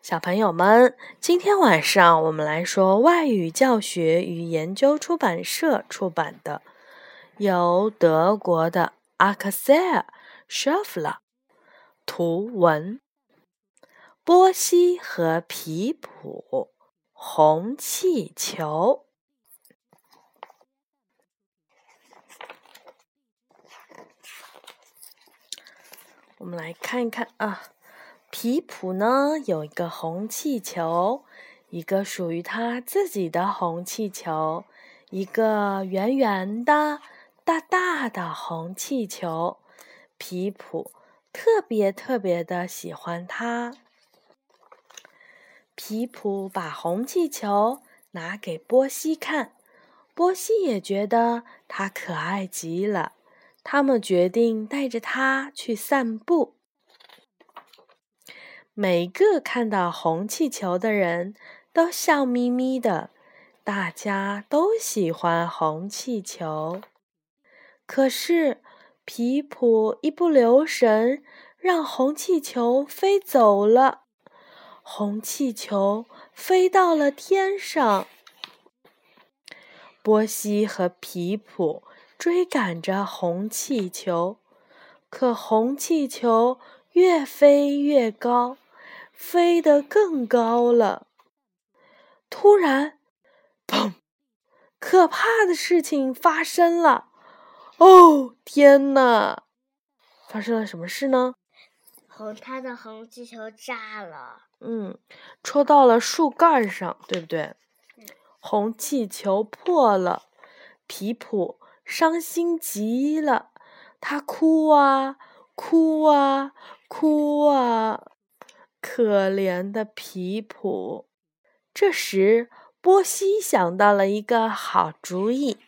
小朋友们，今天晚上我们来说外语教学与研究出版社出版的，由德国的阿克塞尔·舍夫勒图文，波西和皮普红气球。我们来看一看啊。皮普呢有一个红气球，一个属于他自己的红气球，一个圆圆的、大大的红气球。皮普特别特别的喜欢它。皮普把红气球拿给波西看，波西也觉得它可爱极了。他们决定带着它去散步。每个看到红气球的人都笑眯眯的，大家都喜欢红气球。可是皮普一不留神，让红气球飞走了。红气球飞到了天上，波西和皮普追赶着红气球，可红气球越飞越高。飞得更高了。突然，砰！可怕的事情发生了！哦，天哪！发生了什么事呢？红，他的红气球炸了。嗯，戳到了树干上，对不对？红气球破了，皮普伤心极了，他哭啊，哭啊，哭啊。可怜的皮普，这时波西想到了一个好主意。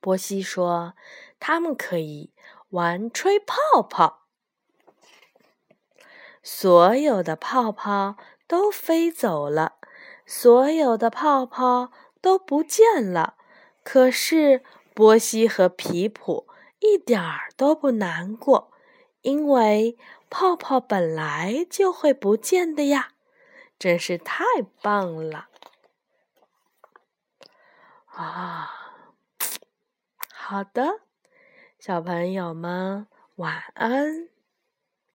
波西说：“他们可以玩吹泡泡。”所有的泡泡都飞走了，所有的泡泡都不见了。可是波西和皮普一点儿都不难过，因为。泡泡本来就会不见的呀，真是太棒了！啊，好的，小朋友们晚安。